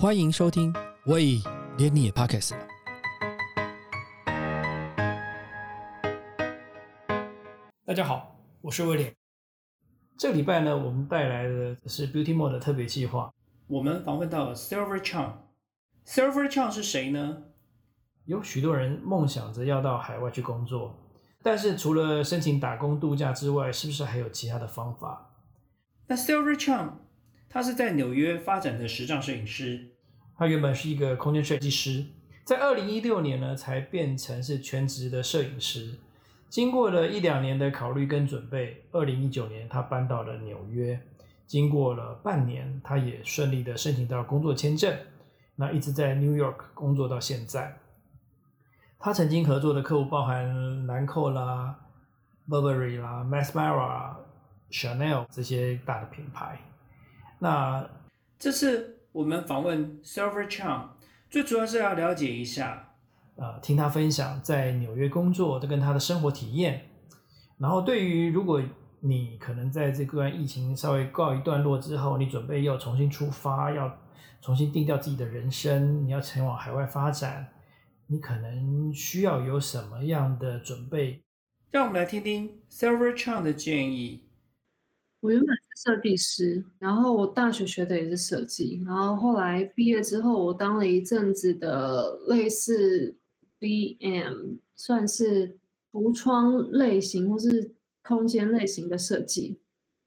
欢迎收听，喂，连你也 Pockets 了。大家好，我是威廉。这个礼拜呢，我们带来的是 Beauty Mode 的特别计划。我们访问到了 Silver Chang。Silver Chang 是谁呢？有许多人梦想着要到海外去工作，但是除了申请打工度假之外，是不是还有其他的方法？那 Silver Chang 他是在纽约发展的时尚摄影师，他原本是一个空间设计师，在二零一六年呢才变成是全职的摄影师。经过了一两年的考虑跟准备，二零一九年他搬到了纽约。经过了半年，他也顺利的申请到工作签证，那一直在 New York 工作到现在。他曾经合作的客户包含兰蔻啦、Burberry 啦、Mascara、Chanel 这些大的品牌。那这次我们访问 Silver Chang，最主要是要了解一下，呃，听他分享在纽约工作的跟他的生活体验。然后对于如果你可能在这段疫情稍微告一段落之后，你准备要重新出发，要重新定掉自己的人生，你要前往海外发展。你可能需要有什么样的准备？让我们来听听 Silver Chang 的建议。我原本是设计师，然后我大学学的也是设计，然后后来毕业之后，我当了一阵子的类似 BM，算是橱窗类型或是空间类型的设计，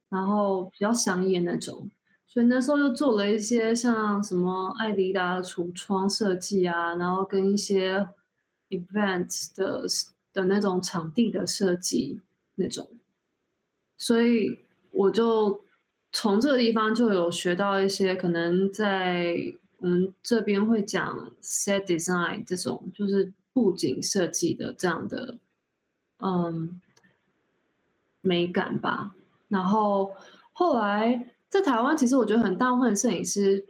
然后比较商业那种。所以那时候又做了一些像什么艾迪达的橱窗设计啊，然后跟一些 event 的的那种场地的设计那种，所以我就从这个地方就有学到一些可能在我们这边会讲 set design 这种，就是布景设计的这样的嗯美感吧。然后后来。在台湾，其实我觉得很大部分摄影师，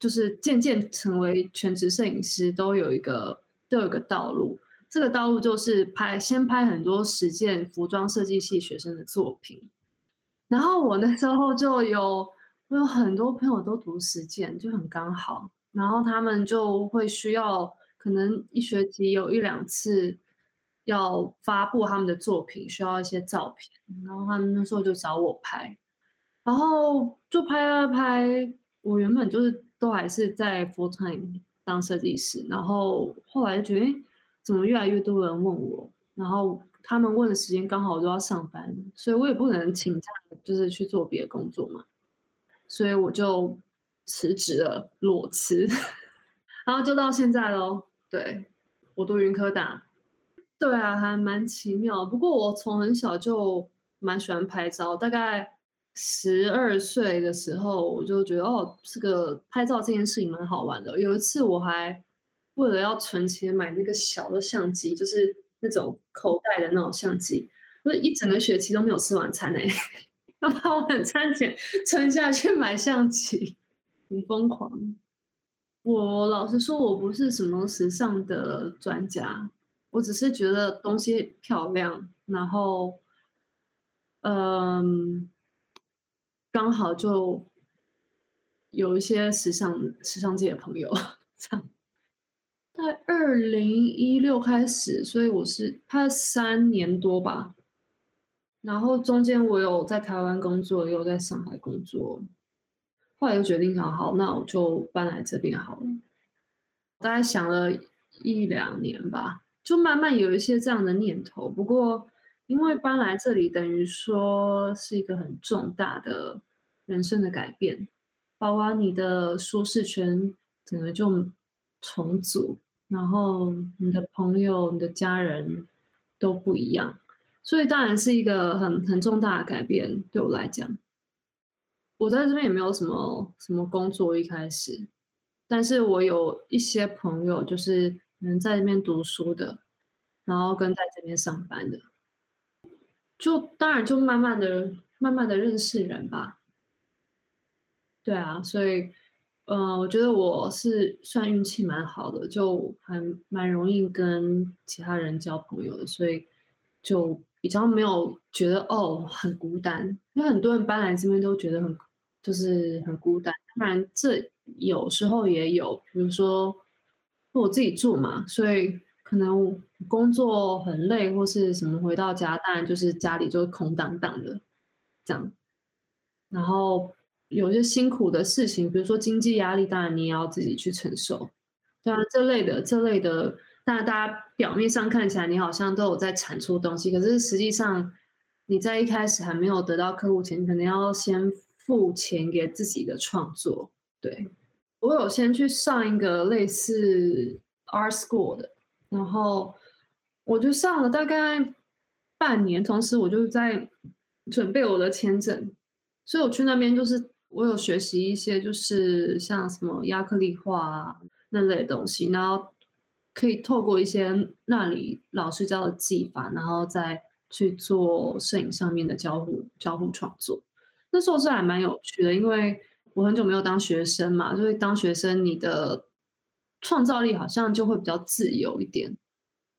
就是渐渐成为全职摄影师，都有一个都有一个道路。这个道路就是拍，先拍很多实践服装设计系学生的作品。然后我那时候就有，我有很多朋友都读实践，就很刚好。然后他们就会需要，可能一学期有一两次要发布他们的作品，需要一些照片。然后他们那时候就找我拍。然后就拍啊拍，我原本就是都还是在 full time 当设计师，然后后来就觉得，怎么越来越多人问我，然后他们问的时间刚好都要上班，所以我也不能请假，就是去做别的工作嘛，所以我就辞职了，裸辞，然后就到现在喽。对，我读云科大，对啊，还蛮奇妙。不过我从很小就蛮喜欢拍照，大概。十二岁的时候，我就觉得哦，这个拍照这件事情蛮好玩的。有一次，我还为了要存钱买那个小的相机，就是那种口袋的那种相机，我一整个学期都没有吃晚餐哎，要把晚餐钱存下去买相机，很疯狂。我老实说，我不是什么时尚的专家，我只是觉得东西漂亮，然后，嗯。刚好就有一些时尚时尚界的朋友，这样，在二零一六开始，所以我是拍了三年多吧。然后中间我有在台湾工作，也有在上海工作，后来又决定想好，那我就搬来这边好了。大概想了一两年吧，就慢慢有一些这样的念头。不过。因为搬来这里，等于说是一个很重大的人生的改变，包括你的舒适圈整个就重组，然后你的朋友、你的家人都不一样，所以当然是一个很很重大的改变。对我来讲，我在这边也没有什么什么工作一开始，但是我有一些朋友，就是能在这边读书的，然后跟在这边上班的。就当然就慢慢的、慢慢的认识人吧。对啊，所以，呃，我觉得我是算运气蛮好的，就还蛮容易跟其他人交朋友的，所以就比较没有觉得哦很孤单。因为很多人搬来这边都觉得很就是很孤单，当然这有时候也有，比如说我自己住嘛，所以可能工作很累或是什么，回到家当然就是家里就空荡荡的这样。然后有些辛苦的事情，比如说经济压力，当然你也要自己去承受。对啊，这类的这类的，当然大家表面上看起来你好像都有在产出东西，可是实际上你在一开始还没有得到客户前，你可能要先付钱给自己的创作。对我有先去上一个类似 R school 的，然后我就上了大概半年，同时我就在准备我的签证。所以我去那边就是我有学习一些，就是像什么亚克力画啊那类东西，然后可以透过一些那里老师教的技法，然后再去做摄影上面的交互交互创作。那时候是还蛮有趣的，因为我很久没有当学生嘛，所以当学生你的创造力好像就会比较自由一点，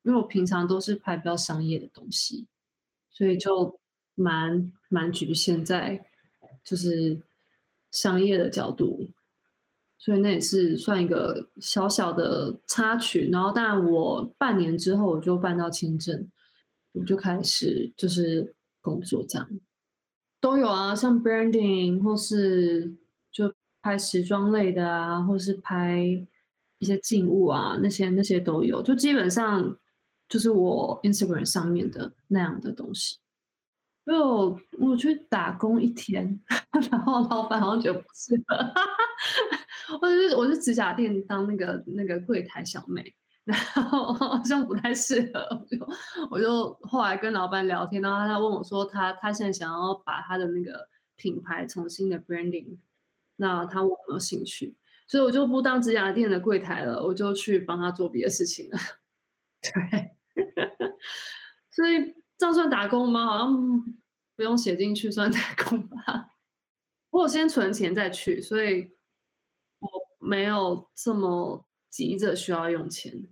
因为我平常都是拍比较商业的东西，所以就蛮蛮局限在。就是商业的角度，所以那也是算一个小小的插曲。然后，但我半年之后我就办到签证，我就开始就是工作这样，都有啊，像 branding 或是就拍时装类的啊，或是拍一些静物啊，那些那些都有，就基本上就是我 Instagram 上面的那样的东西。就我去打工一天，然后老板好像觉得不适合，我是我是指甲店当那个那个柜台小妹，然后好像不太适合，我就我就后来跟老板聊天，然后他问我说他他现在想要把他的那个品牌重新的 branding，那他问有没有兴趣，所以我就不当指甲店的柜台了，我就去帮他做别的事情了，对，所以。这样算打工吗？好像不用写进去算 打工吧。我先存钱再去，所以我没有这么急着需要用钱。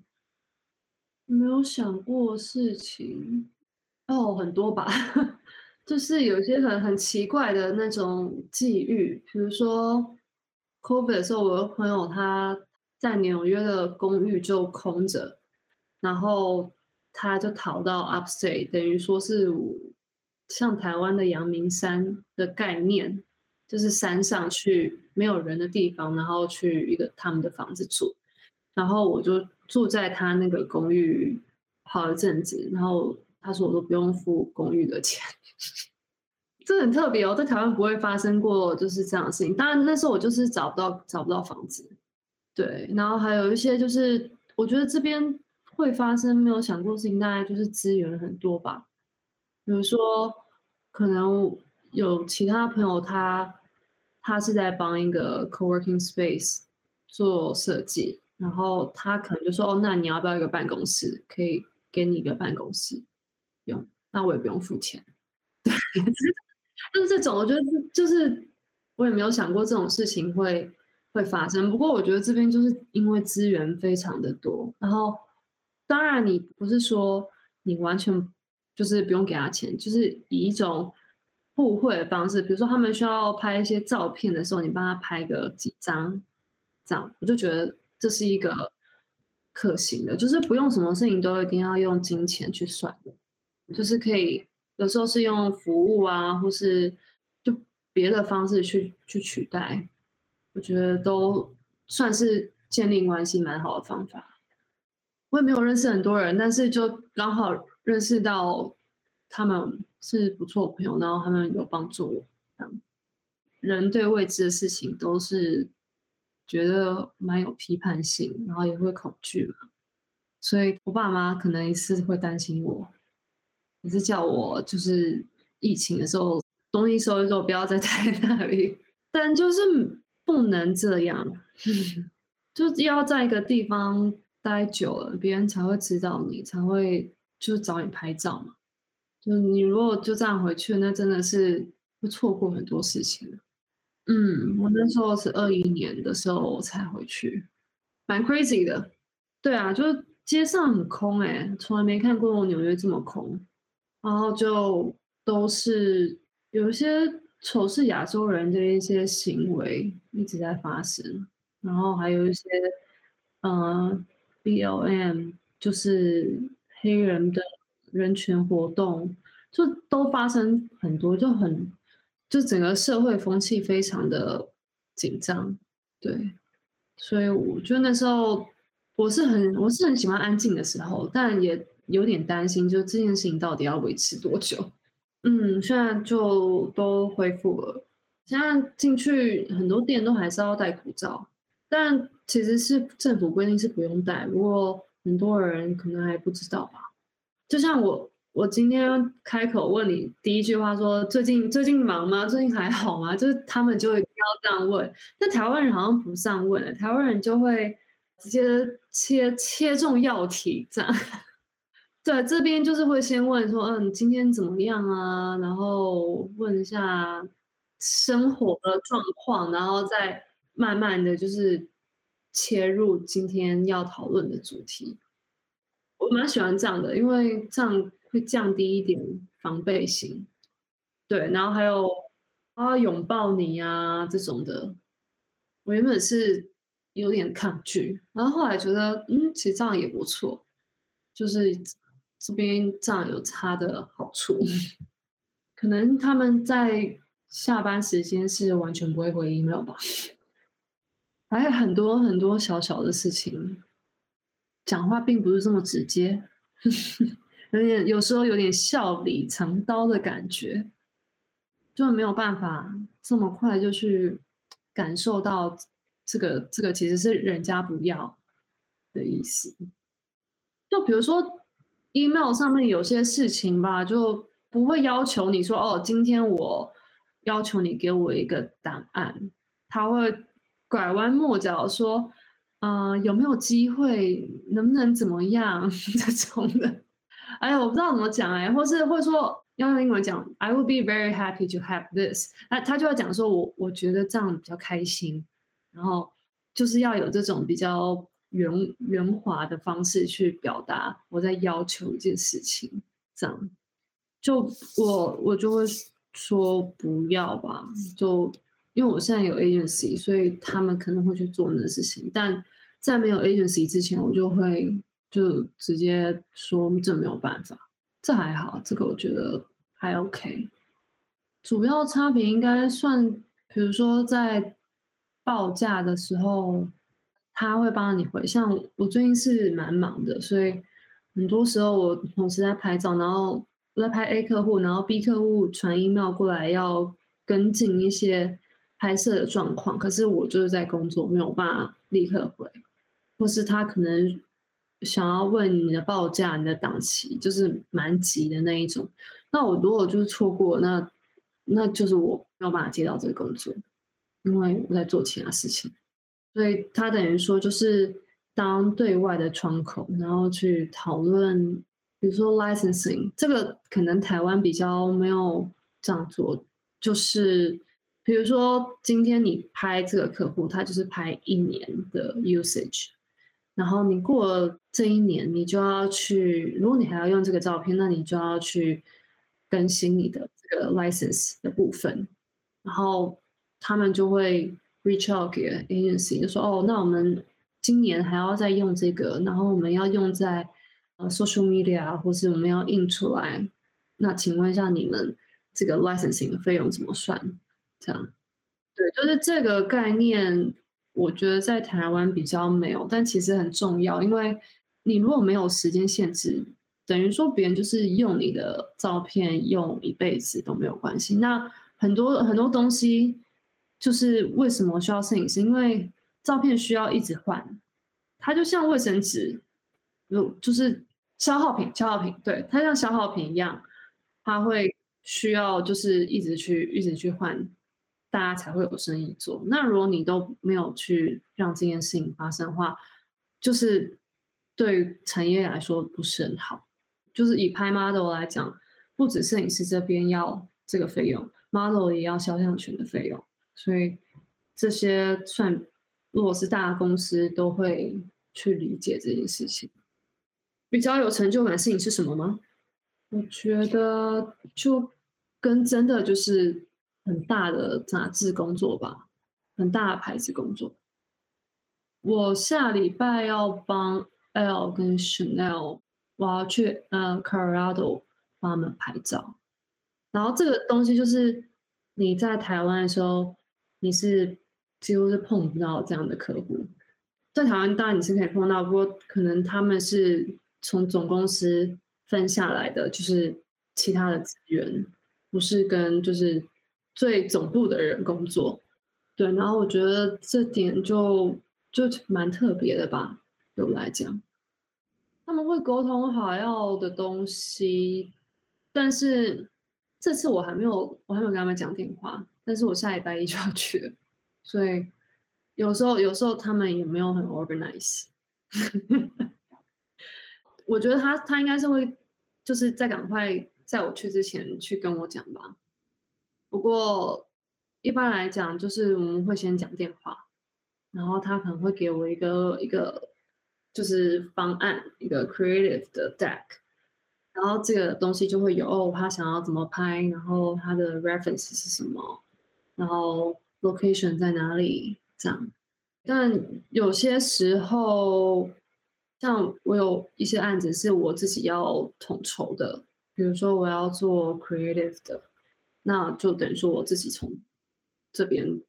没有想过事情哦，很多吧，就是有些很很奇怪的那种际遇，比如说 COVID 的时候，我的朋友他在纽约的公寓就空着，然后。他就逃到 Upstate，等于说是像台湾的阳明山的概念，就是山上去没有人的地方，然后去一个他们的房子住，然后我就住在他那个公寓好一阵子，然后他说我都不用付公寓的钱，这很特别哦，在台湾不会发生过就是这样的事情。当然那时候我就是找不到找不到房子，对，然后还有一些就是我觉得这边。会发生没有想过事情，大概就是资源很多吧。比如说，可能有其他朋友，他他是在帮一个 co-working space 做设计，然后他可能就说：“哦，那你要不要一个办公室？可以给你一个办公室用，那我也不用付钱。”对，就是这种，我觉得就是我也没有想过这种事情会会发生。不过我觉得这边就是因为资源非常的多，然后。当然，你不是说你完全就是不用给他钱，就是以一种互惠的方式，比如说他们需要拍一些照片的时候，你帮他拍个几张，这样我就觉得这是一个可行的，就是不用什么事情都一定要用金钱去算，就是可以有时候是用服务啊，或是就别的方式去去取代，我觉得都算是建立关系蛮好的方法。我也没有认识很多人，但是就刚好认识到他们是不错的朋友，然后他们有帮助我。人对未知的事情都是觉得蛮有批判性，然后也会恐惧嘛。所以我爸妈可能也是会担心我，也是叫我就是疫情的时候东西收一收，不要再在那里。但就是不能这样，就要在一个地方。待久了，别人才会知道你，才会就找你拍照嘛。就你如果就这样回去，那真的是会错过很多事情。嗯，我那时候是二一年的时候我才回去，蛮 crazy 的。对啊，就是街上很空哎，从来没看过纽约这么空。然后就都是有一些仇视亚洲人的一些行为一直在发生，然后还有一些，呃，BLM 就是黑人的人权活动，就都发生很多，就很，就整个社会风气非常的紧张，对，所以我觉得那时候我是很我是很喜欢安静的时候，但也有点担心，就这件事情到底要维持多久。嗯，现在就都恢复了。现在进去很多店都还是要戴口罩，但其实是政府规定是不用戴。不过很多人可能还不知道吧。就像我，我今天开口问你第一句话说最近最近忙吗？最近还好吗？就是他们就会要这样问。那台湾人好像不上问，台湾人就会直接切切中要题这样。对，这边就是会先问说，嗯，今天怎么样啊？然后问一下生活的状况，然后再慢慢的就是切入今天要讨论的主题。我蛮喜欢这样的，因为这样会降低一点防备心。对，然后还有啊拥抱你啊这种的，我原本是有点抗拒，然后后来觉得，嗯，其实这样也不错，就是。这边这样有差的好处，可能他们在下班时间是完全不会回 email 吧，还有很多很多小小的事情，讲话并不是这么直接，有点有时候有点笑里藏刀的感觉，就没有办法这么快就去感受到这个这个其实是人家不要的意思，就比如说。email 上面有些事情吧，就不会要求你说哦，今天我要求你给我一个答案，他会拐弯抹角说，嗯，有没有机会，能不能怎么样 这种的，哎呀，我不知道怎么讲哎，或是会说要用英文讲，I would be very happy to have this，那他就要讲说我我觉得这样比较开心，然后就是要有这种比较。圆圆滑的方式去表达我在要求一件事情，这样就我我就会说不要吧，就因为我现在有 agency，所以他们可能会去做那个事情，但在没有 agency 之前，我就会就直接说这没有办法，这还好，这个我觉得还 OK。主要差别应该算，比如说在报价的时候。他会帮你回，像我最近是蛮忙的，所以很多时候我同时在拍照，然后在拍 A 客户，然后 B 客户传 email 过来要跟进一些拍摄的状况，可是我就是在工作，没有办法立刻回，或是他可能想要问你的报价、你的档期，就是蛮急的那一种，那我如果就是错过，那那就是我没有办法接到这个工作，因为我在做其他事情。所以他等于说就是当对外的窗口，然后去讨论，比如说 licensing 这个可能台湾比较没有这样做，就是比如说今天你拍这个客户，他就是拍一年的 usage，然后你过了这一年，你就要去，如果你还要用这个照片，那你就要去更新你的这个 license 的部分，然后他们就会。reach out 给 agency 就说哦，那我们今年还要再用这个，然后我们要用在呃 social media，或是我们要印出来。那请问一下，你们这个 licensing 的费用怎么算？这样，对，就是这个概念，我觉得在台湾比较没有，但其实很重要，因为你如果没有时间限制，等于说别人就是用你的照片用一辈子都没有关系。那很多很多东西。就是为什么需要摄影师？因为照片需要一直换，它就像卫生纸，如就是消耗品，消耗品，对，它像消耗品一样，它会需要就是一直去一直去换，大家才会有生意做。那如果你都没有去让这件事情发生的话，就是对产业来说不是很好。就是以拍 model 来讲，不止摄影师这边要这个费用，model 也要肖像权的费用。所以这些算，如果是大公司都会去理解这件事情。比较有成就感的事情是什么吗？我觉得就跟真的就是很大的杂志工作吧，很大的牌子工作。我下礼拜要帮 L 跟 Chanel，我要去呃 Colorado 帮他们拍照。然后这个东西就是你在台湾的时候，你是几乎是碰不到这样的客户。在台湾当然你是可以碰到，不过可能他们是从总公司分下来的，就是其他的资源，不是跟就是最总部的人工作。对，然后我觉得这点就就蛮特别的吧，对我来讲，他们会沟通好要的东西，但是这次我还没有我还没有跟他们讲电话，但是我下礼拜一就要去了，所以。有时候，有时候他们也没有很 organize。我觉得他他应该是会，就是在赶快在我去之前去跟我讲吧。不过一般来讲，就是我们会先讲电话，然后他可能会给我一个一个就是方案，一个 creative 的 deck，然后这个东西就会有哦，他想要怎么拍，然后他的 reference 是什么，然后 location 在哪里。这样，但有些时候，像我有一些案子是我自己要统筹的，比如说我要做 creative 的，那就等于说我自己从这边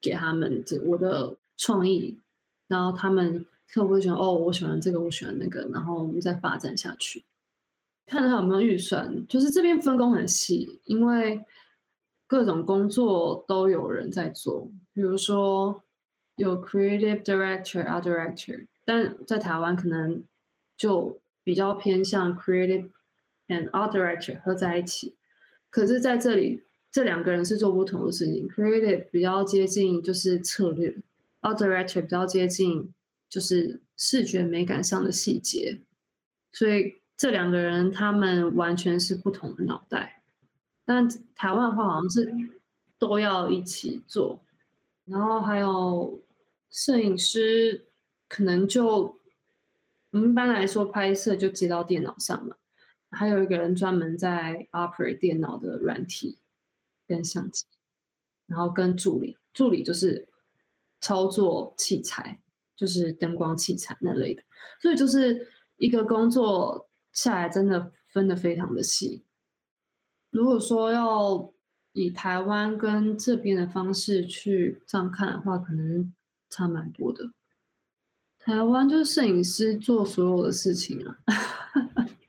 给他们这我的创意，然后他们客户会说哦，我喜欢这个，我喜欢那个，然后我们再发展下去，看他有没有预算，就是这边分工很细，因为各种工作都有人在做，比如说。有 creative director、art director，但在台湾可能就比较偏向 creative and art director 合在一起。可是在这里，这两个人是做不同的事情。creative 比较接近就是策略，art director 比较接近就是视觉美感上的细节。所以这两个人他们完全是不同的脑袋。但台湾话好像是都要一起做，然后还有。摄影师可能就，我们一般来说拍摄就接到电脑上了，还有一个人专门在 operate 电脑的软体跟相机，然后跟助理，助理就是操作器材，就是灯光器材那类的，所以就是一个工作下来真的分的非常的细。如果说要以台湾跟这边的方式去这样看的话，可能。差蛮多的。台湾就是摄影师做所有的事情啊，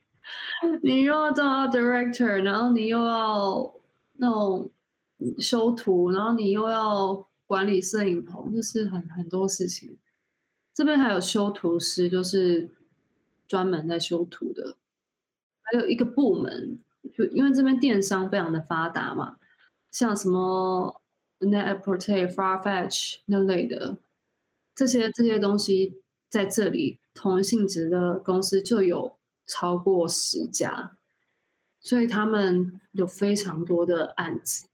你又要当 director，然后你又要那种修图，然后你又要管理摄影棚，就是很很多事情。这边还有修图师，就是专门在修图的，还有一个部门，就因为这边电商非常的发达嘛，像什么 netaporte、Farfetch 那类的。这些这些东西在这里同性质的公司就有超过十家，所以他们有非常多的案子，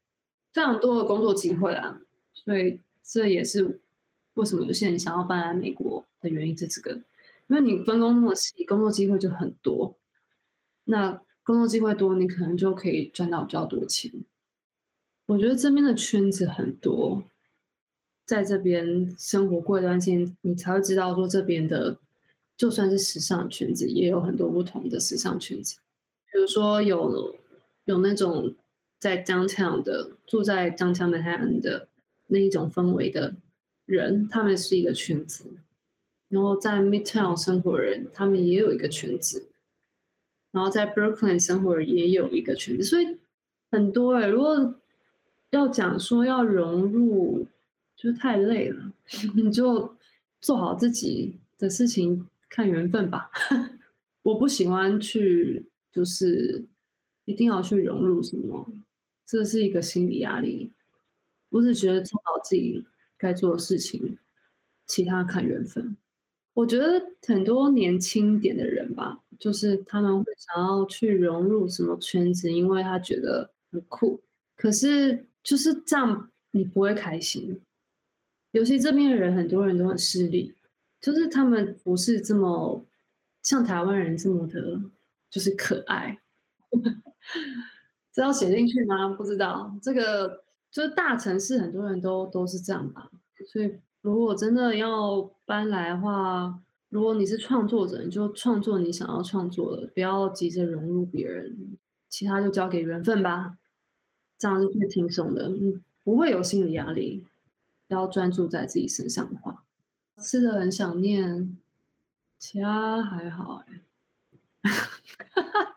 非常多的工作机会啊。所以这也是为什么有些人想要搬来美国的原因，是这个。因为你分工那么细，工作机会就很多。那工作机会多，你可能就可以赚到比较多钱。我觉得这边的圈子很多。在这边生活过一段时间，你才会知道说这边的，就算是时尚圈子，也有很多不同的时尚圈子。比如说有有那种在江强的住在江强的海岸的那一种氛围的人，他们是一个圈子。然后在 Midtown 生活的人，他们也有一个圈子。然后在 Brooklyn 生活人也有一个圈子，所以很多哎。如果要讲说要融入。就是太累了，你就做好自己的事情，看缘分吧。我不喜欢去，就是一定要去融入什么，这是一个心理压力。我只觉得做好自己该做的事情，其他看缘分。我觉得很多年轻点的人吧，就是他们会想要去融入什么圈子，因为他觉得很酷。可是就是这样，你不会开心。尤其这边的人，很多人都很势利，就是他们不是这么像台湾人这么的，就是可爱。这要写进去吗？不知道。这个就是大城市很多人都都是这样吧。所以如果真的要搬来的话，如果你是创作者，你就创作你想要创作的，不要急着融入别人，其他就交给缘分吧，这样是最轻松的，嗯，不会有心理压力。要专注在自己身上的话，吃的很想念，其他还好哎。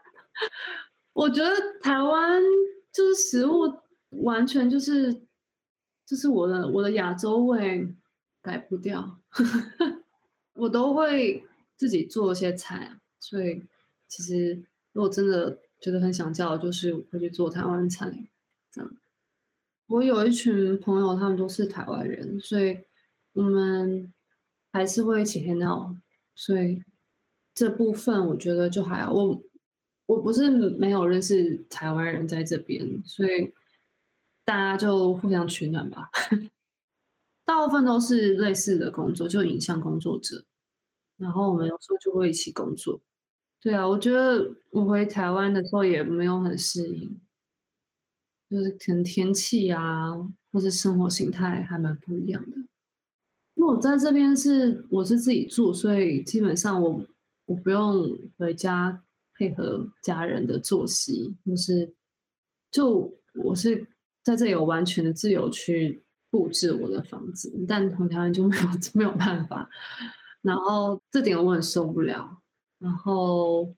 我觉得台湾就是食物完全就是，就是我的我的亚洲味改不掉。我都会自己做一些菜，所以其实如果真的觉得很想叫，就是会去做台湾菜，这样。我有一群朋友，他们都是台湾人，所以我们还是会一起 hang out，所以这部分我觉得就还好。我我不是没有认识台湾人在这边，所以大家就互相取暖吧。大部分都是类似的工作，就影像工作者，然后我们有时候就会一起工作。对啊，我觉得我回台湾的时候也没有很适应。就是可能天气啊，或者生活形态还蛮不一样的。因为我在这边是我是自己住，所以基本上我我不用回家配合家人的作息，就是就我是在这里有完全的自由去布置我的房子，但同台湾就没有 没有办法。然后这点我很受不了，然后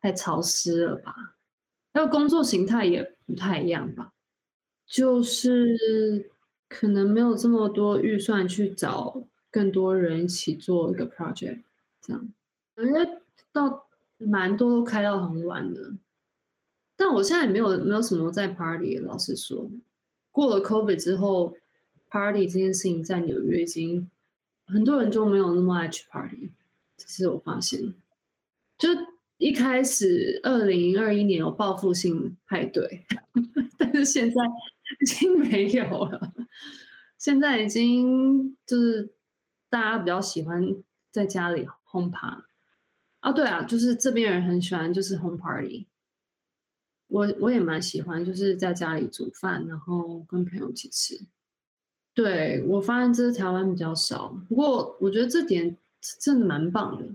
太潮湿了吧？还有工作形态也不太一样吧？就是可能没有这么多预算去找更多人一起做一个 project，这样，因为到蛮多都开到很晚的。但我现在也没有没有什么在 party，老实说，过了 COVID 之后，party 这件事情在纽约已经很多人就没有那么爱去 party，这是我发现。就一开始二零二一年有报复性派对，但是现在。已经没有了，现在已经就是大家比较喜欢在家里 home 趴啊，对啊，就是这边人很喜欢就是 home party，我我也蛮喜欢，就是在家里煮饭，然后跟朋友一起吃。对我发现这是台湾比较少，不过我觉得这点真的蛮棒的，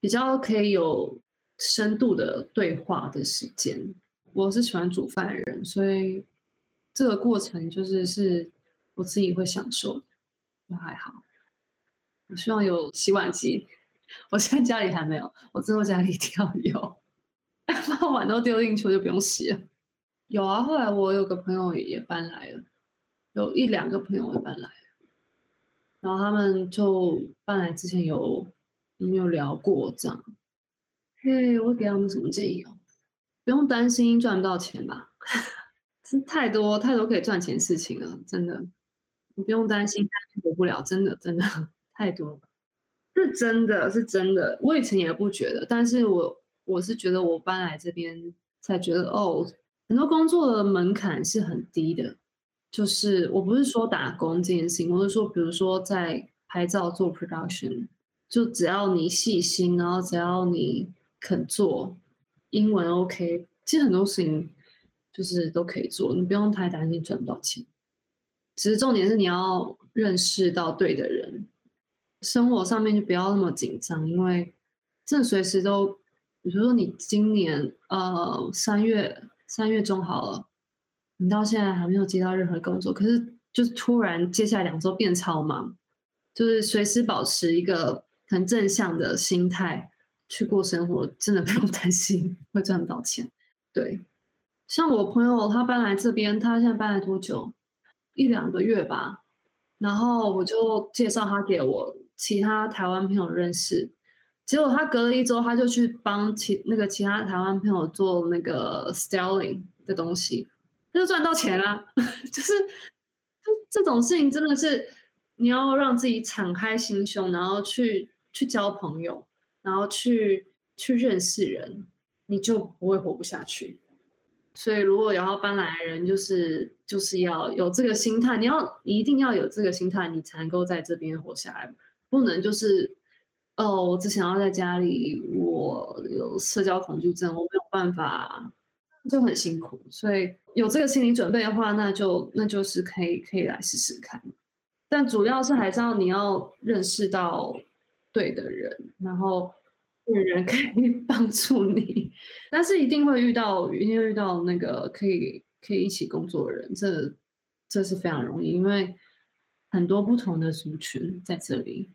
比较可以有深度的对话的时间。我是喜欢煮饭的人，所以。这个过程就是是我自己会享受，那还好。我希望有洗碗机，我现在家里还没有，我之后家里一定要有。把碗都丢进去就不用洗了。有啊，后来我有个朋友也搬来了，有一两个朋友也搬来了，然后他们就搬来之前有没有聊过这样？嘿，我给他们什么建议哦？不用担心赚不到钱吧。太多太多可以赚钱事情了，真的，你不用担心活不了，真的真的太多了，是真的是真的。我以前也不觉得，但是我我是觉得我搬来这边才觉得哦，很多工作的门槛是很低的。就是我不是说打工这件事情，我是说，比如说在拍照做 production，就只要你细心，然后只要你肯做，英文 OK，其实很多事情。就是都可以做，你不用太担心赚不到钱。其实重点是你要认识到对的人，生活上面就不要那么紧张，因为这随时都，比如说你今年呃三月三月中好了，你到现在还没有接到任何工作，可是就是突然接下来两周变超忙，就是随时保持一个很正向的心态去过生活，真的不用担心会赚不到钱。对。像我朋友他搬来这边，他现在搬来多久？一两个月吧。然后我就介绍他给我其他台湾朋友认识，结果他隔了一周，他就去帮其那个其他台湾朋友做那个 styling 的东西，他就赚到钱了。就是这种事情真的是你要让自己敞开心胸，然后去去交朋友，然后去去认识人，你就不会活不下去。所以，如果有要搬来的人，就是就是要有这个心态，你要一定要有这个心态，你才能够在这边活下来。不能就是哦，我只想要在家里，我有社交恐惧症，我没有办法就很辛苦，所以有这个心理准备的话，那就那就是可以可以来试试看。但主要是还是要你要认识到对的人，然后有人可以 帮助你，但是一定会遇到一定会遇到那个可以可以一起工作的人，这这是非常容易，因为很多不同的族群在这里。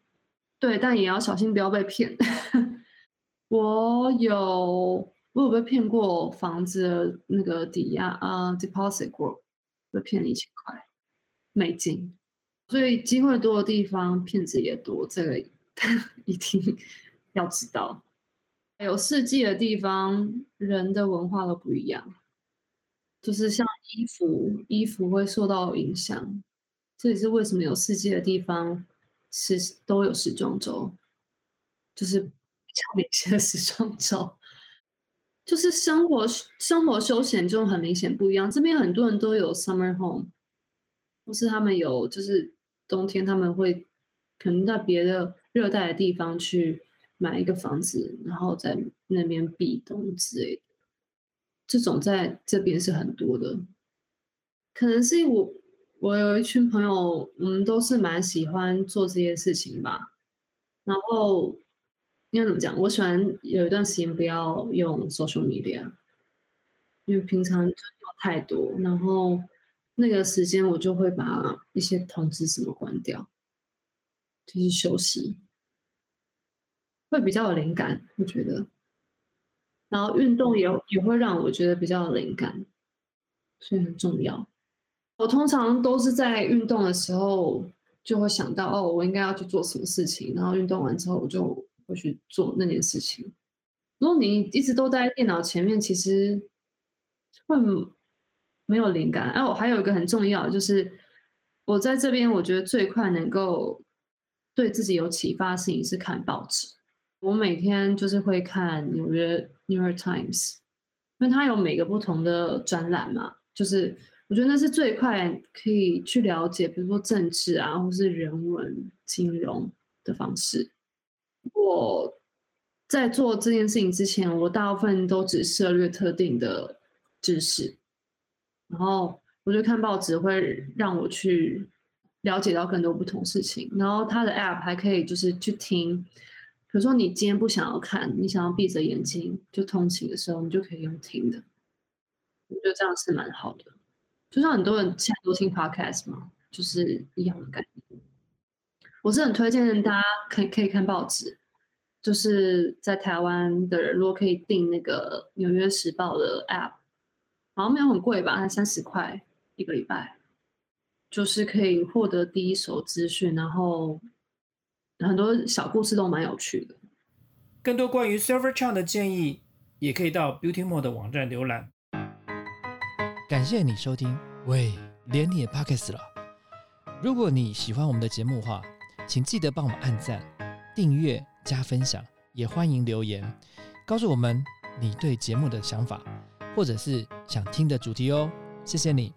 对，但也要小心不要被骗。我有我有被骗过房子的那个抵押啊，deposit 过，被骗了一千块美金。所以机会多的地方，骗子也多，这个 一定要知道。有四季的地方，人的文化都不一样，就是像衣服，衣服会受到影响。这也是为什么有四季的地方。是都有时装周，就是比较明显的时装周，就是生活生活休闲就很明显不一样。这边很多人都有 summer home，或是他们有就是冬天他们会可能在别的热带的地方去买一个房子，然后在那边避冬之类的。这种在这边是很多的，可能是我。我有一群朋友，我们都是蛮喜欢做这些事情吧。然后应该怎么讲？我喜欢有一段时间不要用 social media，因为平常用太多，然后那个时间我就会把一些通知什么关掉，就是休息，会比较有灵感，我觉得。然后运动也也会让我觉得比较有灵感，所以很重要。我通常都是在运动的时候就会想到哦，我应该要去做什么事情，然后运动完之后我就会去做那件事情。如果你一直都在电脑前面，其实会没有灵感。哎，我还有一个很重要，就是我在这边，我觉得最快能够对自己有启发的事情是看报纸。我每天就是会看纽约 New York Times，因为它有每个不同的专栏嘛，就是。我觉得那是最快可以去了解，比如说政治啊，或是人文、金融的方式。我在做这件事情之前，我大部分都只涉略特定的知识，然后我就看报纸会让我去了解到更多不同事情。然后它的 App 还可以就是去听，比如说你今天不想要看，你想要闭着眼睛就通勤的时候，你就可以用听的。我觉得这样是蛮好的。就像很多人现在都听 podcast 嘛，就是一样的概念。我是很推荐大家可以可以看报纸，就是在台湾的人如果可以订那个《纽约时报》的 app，好像没有很贵吧，才三十块一个礼拜，就是可以获得第一手资讯，然后很多小故事都蛮有趣的。更多关于 Silver Chang 的建议，也可以到 Beautymore 的网站浏览。感谢你收听，喂，连你也 Pockets 了。如果你喜欢我们的节目的话，请记得帮我们按赞、订阅、加分享，也欢迎留言告诉我们你对节目的想法，或者是想听的主题哦。谢谢你。